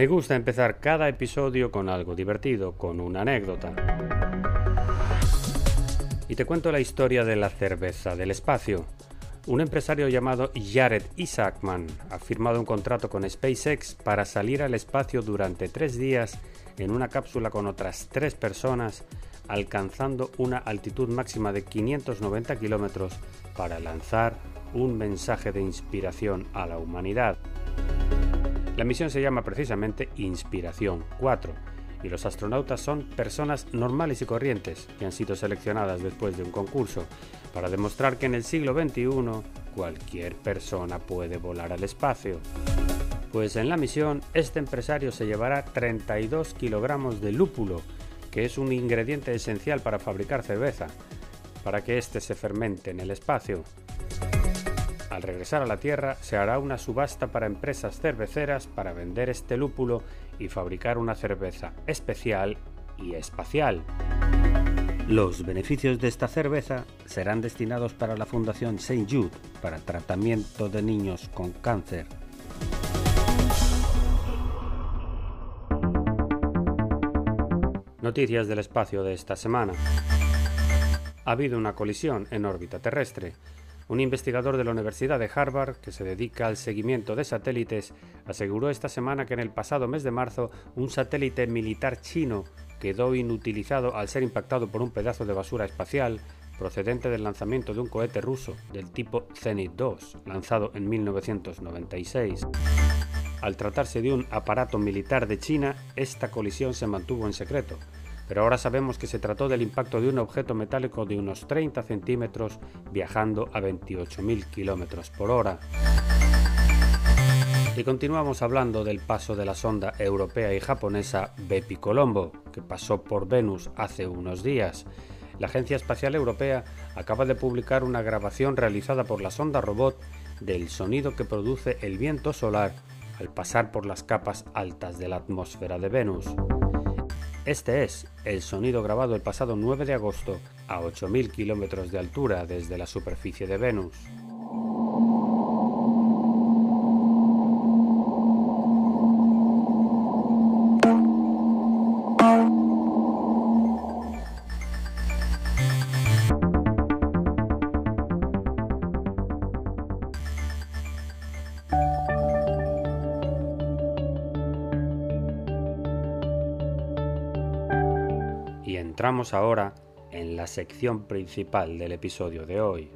Me gusta empezar cada episodio con algo divertido, con una anécdota. Y te cuento la historia de la cerveza del espacio. Un empresario llamado Jared Isaacman ha firmado un contrato con SpaceX para salir al espacio durante tres días en una cápsula con otras tres personas, alcanzando una altitud máxima de 590 kilómetros para lanzar un mensaje de inspiración a la humanidad. La misión se llama precisamente Inspiración 4 y los astronautas son personas normales y corrientes que han sido seleccionadas después de un concurso para demostrar que en el siglo XXI cualquier persona puede volar al espacio. Pues en la misión este empresario se llevará 32 kilogramos de lúpulo, que es un ingrediente esencial para fabricar cerveza, para que éste se fermente en el espacio. Al regresar a la Tierra se hará una subasta para empresas cerveceras para vender este lúpulo y fabricar una cerveza especial y espacial. Los beneficios de esta cerveza serán destinados para la Fundación St. Jude para tratamiento de niños con cáncer. Noticias del espacio de esta semana. Ha habido una colisión en órbita terrestre. Un investigador de la Universidad de Harvard, que se dedica al seguimiento de satélites, aseguró esta semana que en el pasado mes de marzo un satélite militar chino quedó inutilizado al ser impactado por un pedazo de basura espacial procedente del lanzamiento de un cohete ruso del tipo Zenit 2, lanzado en 1996. Al tratarse de un aparato militar de China, esta colisión se mantuvo en secreto, pero ahora sabemos que se trató del impacto de un objeto metálico de unos 30 centímetros viajando a 28.000 km por hora. Y continuamos hablando del paso de la sonda europea y japonesa Bepi Colombo, que pasó por Venus hace unos días. La Agencia Espacial Europea acaba de publicar una grabación realizada por la sonda robot del sonido que produce el viento solar al pasar por las capas altas de la atmósfera de Venus. Este es el sonido grabado el pasado 9 de agosto a 8.000 kilómetros de altura desde la superficie de Venus. Y entramos ahora en la sección principal del episodio de hoy,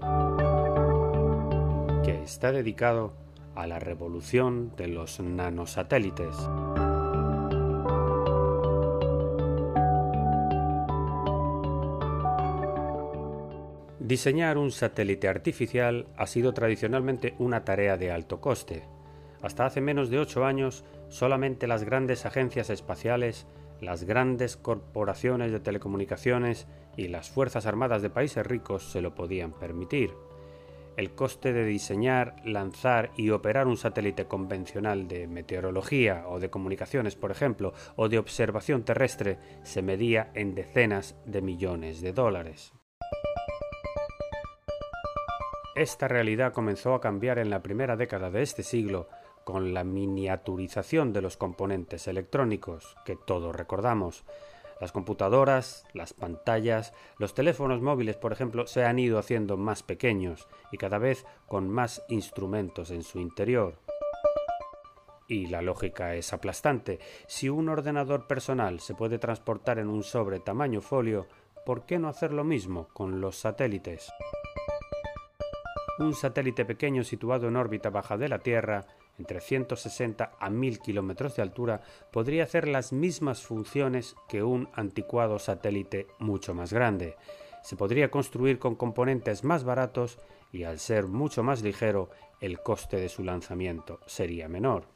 que está dedicado a la revolución de los nanosatélites. Diseñar un satélite artificial ha sido tradicionalmente una tarea de alto coste. Hasta hace menos de ocho años, solamente las grandes agencias espaciales las grandes corporaciones de telecomunicaciones y las Fuerzas Armadas de países ricos se lo podían permitir. El coste de diseñar, lanzar y operar un satélite convencional de meteorología o de comunicaciones, por ejemplo, o de observación terrestre se medía en decenas de millones de dólares. Esta realidad comenzó a cambiar en la primera década de este siglo con la miniaturización de los componentes electrónicos, que todos recordamos. Las computadoras, las pantallas, los teléfonos móviles, por ejemplo, se han ido haciendo más pequeños y cada vez con más instrumentos en su interior. Y la lógica es aplastante. Si un ordenador personal se puede transportar en un sobre tamaño folio, ¿por qué no hacer lo mismo con los satélites? Un satélite pequeño situado en órbita baja de la Tierra, entre 160 a 1000 kilómetros de altura, podría hacer las mismas funciones que un anticuado satélite mucho más grande. Se podría construir con componentes más baratos y al ser mucho más ligero, el coste de su lanzamiento sería menor.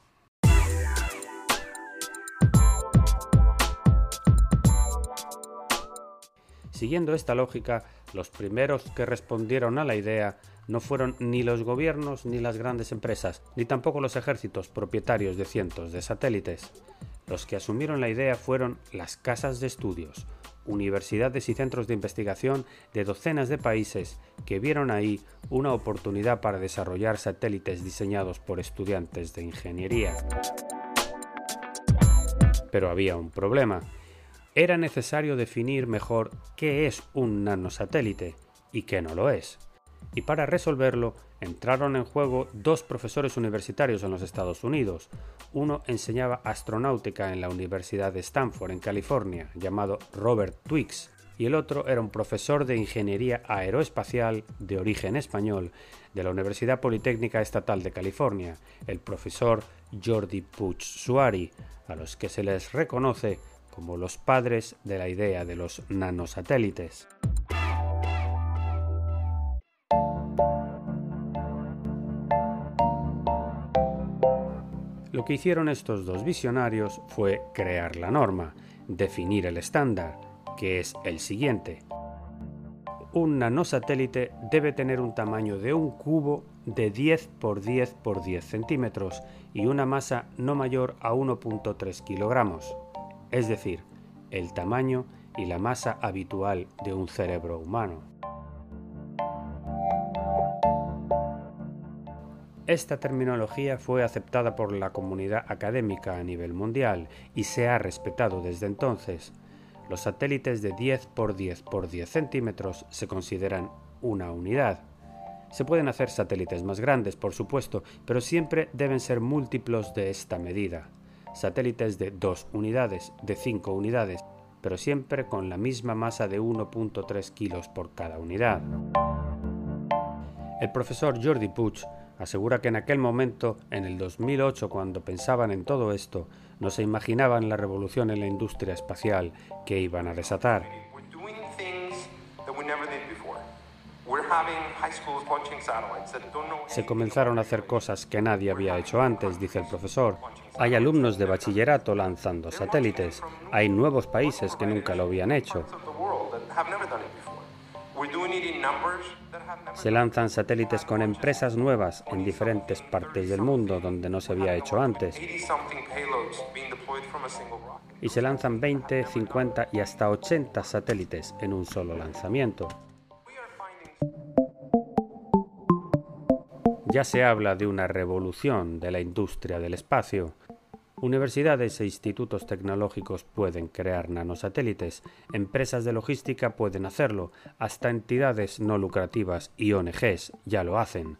Siguiendo esta lógica, los primeros que respondieron a la idea no fueron ni los gobiernos ni las grandes empresas, ni tampoco los ejércitos propietarios de cientos de satélites. Los que asumieron la idea fueron las casas de estudios, universidades y centros de investigación de docenas de países que vieron ahí una oportunidad para desarrollar satélites diseñados por estudiantes de ingeniería. Pero había un problema. Era necesario definir mejor qué es un nanosatélite y qué no lo es y para resolverlo entraron en juego dos profesores universitarios en los Estados Unidos. Uno enseñaba astronáutica en la Universidad de Stanford, en California, llamado Robert Twix, y el otro era un profesor de ingeniería aeroespacial de origen español de la Universidad Politécnica Estatal de California, el profesor Jordi Puig Suari, a los que se les reconoce como los padres de la idea de los nanosatélites. Lo que hicieron estos dos visionarios fue crear la norma, definir el estándar, que es el siguiente. Un nanosatélite debe tener un tamaño de un cubo de 10 por 10 por 10 centímetros y una masa no mayor a 1.3 kilogramos, es decir, el tamaño y la masa habitual de un cerebro humano. Esta terminología fue aceptada por la comunidad académica a nivel mundial y se ha respetado desde entonces. Los satélites de 10 por 10 por 10 centímetros se consideran una unidad. Se pueden hacer satélites más grandes, por supuesto, pero siempre deben ser múltiplos de esta medida. Satélites de 2 unidades, de 5 unidades, pero siempre con la misma masa de 1.3 kilos por cada unidad. El profesor Jordi Puig asegura que en aquel momento, en el 2008, cuando pensaban en todo esto, no se imaginaban la revolución en la industria espacial que iban a desatar. Se comenzaron a hacer cosas que nadie había hecho antes, dice el profesor. Hay alumnos de bachillerato lanzando satélites. Hay nuevos países que nunca lo habían hecho. Se lanzan satélites con empresas nuevas en diferentes partes del mundo donde no se había hecho antes. Y se lanzan 20, 50 y hasta 80 satélites en un solo lanzamiento. Ya se habla de una revolución de la industria del espacio Universidades e institutos tecnológicos pueden crear nanosatélites, empresas de logística pueden hacerlo, hasta entidades no lucrativas y ONGs ya lo hacen.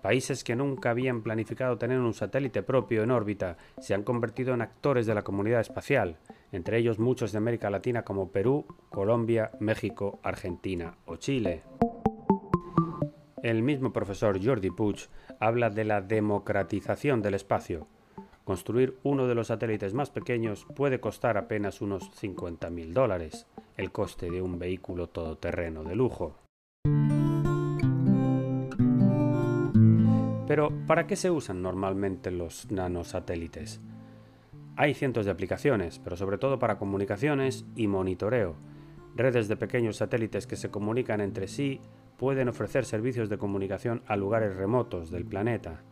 Países que nunca habían planificado tener un satélite propio en órbita se han convertido en actores de la comunidad espacial, entre ellos muchos de América Latina como Perú, Colombia, México, Argentina o Chile. El mismo profesor Jordi Puig habla de la democratización del espacio, Construir uno de los satélites más pequeños puede costar apenas unos 50.000 dólares, el coste de un vehículo todoterreno de lujo. Pero, ¿para qué se usan normalmente los nanosatélites? Hay cientos de aplicaciones, pero sobre todo para comunicaciones y monitoreo. Redes de pequeños satélites que se comunican entre sí pueden ofrecer servicios de comunicación a lugares remotos del planeta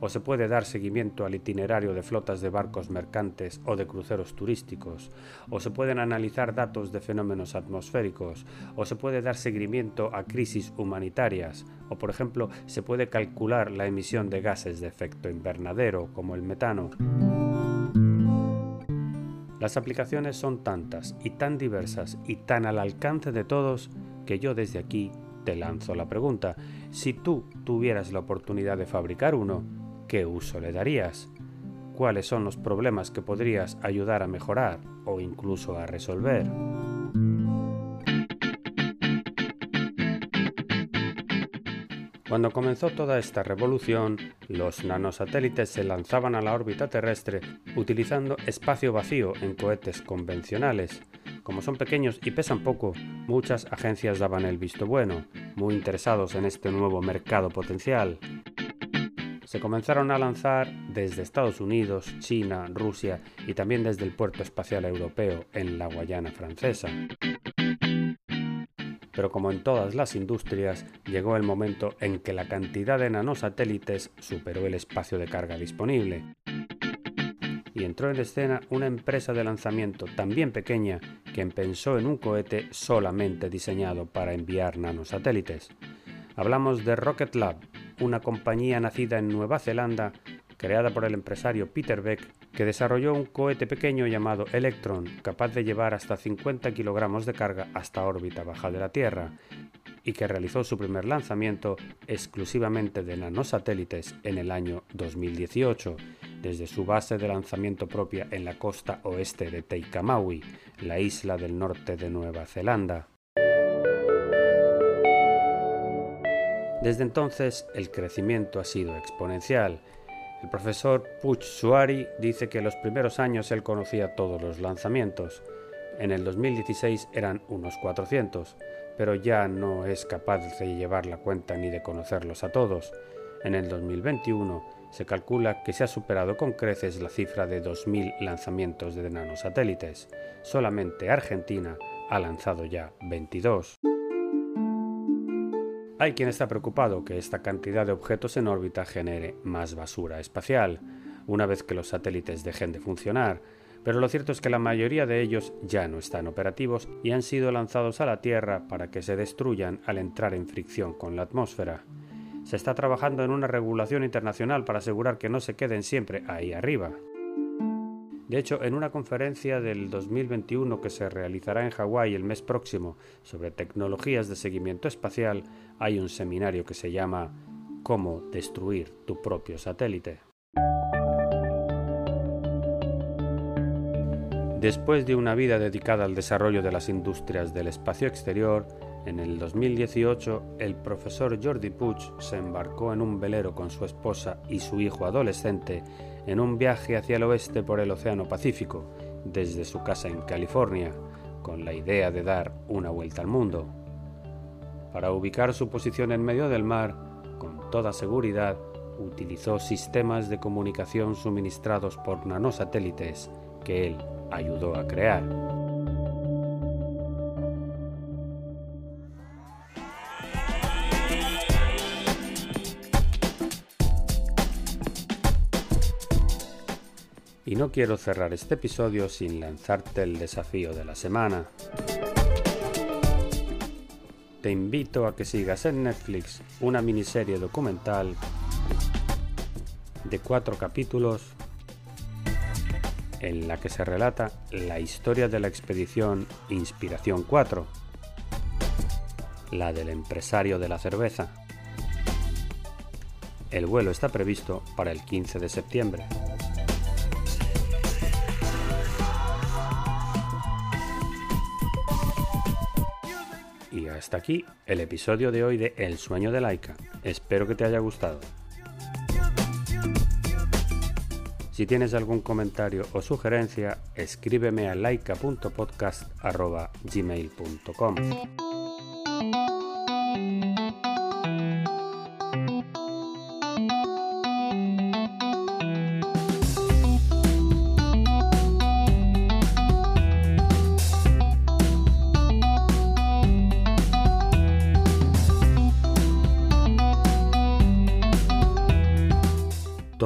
o se puede dar seguimiento al itinerario de flotas de barcos mercantes o de cruceros turísticos, o se pueden analizar datos de fenómenos atmosféricos, o se puede dar seguimiento a crisis humanitarias, o por ejemplo se puede calcular la emisión de gases de efecto invernadero como el metano. Las aplicaciones son tantas y tan diversas y tan al alcance de todos que yo desde aquí te lanzo la pregunta. Si tú tuvieras la oportunidad de fabricar uno, ¿qué uso le darías? ¿Cuáles son los problemas que podrías ayudar a mejorar o incluso a resolver? Cuando comenzó toda esta revolución, los nanosatélites se lanzaban a la órbita terrestre utilizando espacio vacío en cohetes convencionales. Como son pequeños y pesan poco, muchas agencias daban el visto bueno, muy interesados en este nuevo mercado potencial. Se comenzaron a lanzar desde Estados Unidos, China, Rusia y también desde el puerto espacial europeo en la Guayana francesa. Pero como en todas las industrias, llegó el momento en que la cantidad de nanosatélites superó el espacio de carga disponible. Y entró en escena una empresa de lanzamiento también pequeña que pensó en un cohete solamente diseñado para enviar nanosatélites. Hablamos de Rocket Lab, una compañía nacida en Nueva Zelanda, creada por el empresario Peter Beck que desarrolló un cohete pequeño llamado Electron, capaz de llevar hasta 50 kilogramos de carga hasta órbita baja de la Tierra, y que realizó su primer lanzamiento exclusivamente de nanosatélites en el año 2018, desde su base de lanzamiento propia en la costa oeste de Teikamaui, la isla del norte de Nueva Zelanda. Desde entonces el crecimiento ha sido exponencial el profesor Puch Suari dice que en los primeros años él conocía todos los lanzamientos. En el 2016 eran unos 400, pero ya no es capaz de llevar la cuenta ni de conocerlos a todos. En el 2021 se calcula que se ha superado con creces la cifra de 2.000 lanzamientos de nanosatélites. Solamente Argentina ha lanzado ya 22. Hay quien está preocupado que esta cantidad de objetos en órbita genere más basura espacial, una vez que los satélites dejen de funcionar, pero lo cierto es que la mayoría de ellos ya no están operativos y han sido lanzados a la Tierra para que se destruyan al entrar en fricción con la atmósfera. Se está trabajando en una regulación internacional para asegurar que no se queden siempre ahí arriba. De hecho, en una conferencia del 2021 que se realizará en Hawái el mes próximo sobre tecnologías de seguimiento espacial, hay un seminario que se llama Cómo destruir tu propio satélite. Después de una vida dedicada al desarrollo de las industrias del espacio exterior, en el 2018 el profesor Jordi Puig se embarcó en un velero con su esposa y su hijo adolescente en un viaje hacia el oeste por el Océano Pacífico, desde su casa en California, con la idea de dar una vuelta al mundo. Para ubicar su posición en medio del mar, con toda seguridad, utilizó sistemas de comunicación suministrados por nanosatélites que él ayudó a crear. Y no quiero cerrar este episodio sin lanzarte el desafío de la semana. Te invito a que sigas en Netflix una miniserie documental de cuatro capítulos en la que se relata la historia de la expedición Inspiración 4, la del empresario de la cerveza. El vuelo está previsto para el 15 de septiembre. Hasta aquí el episodio de hoy de El sueño de Laika. Espero que te haya gustado. Si tienes algún comentario o sugerencia, escríbeme a laika.podcast.gmail.com.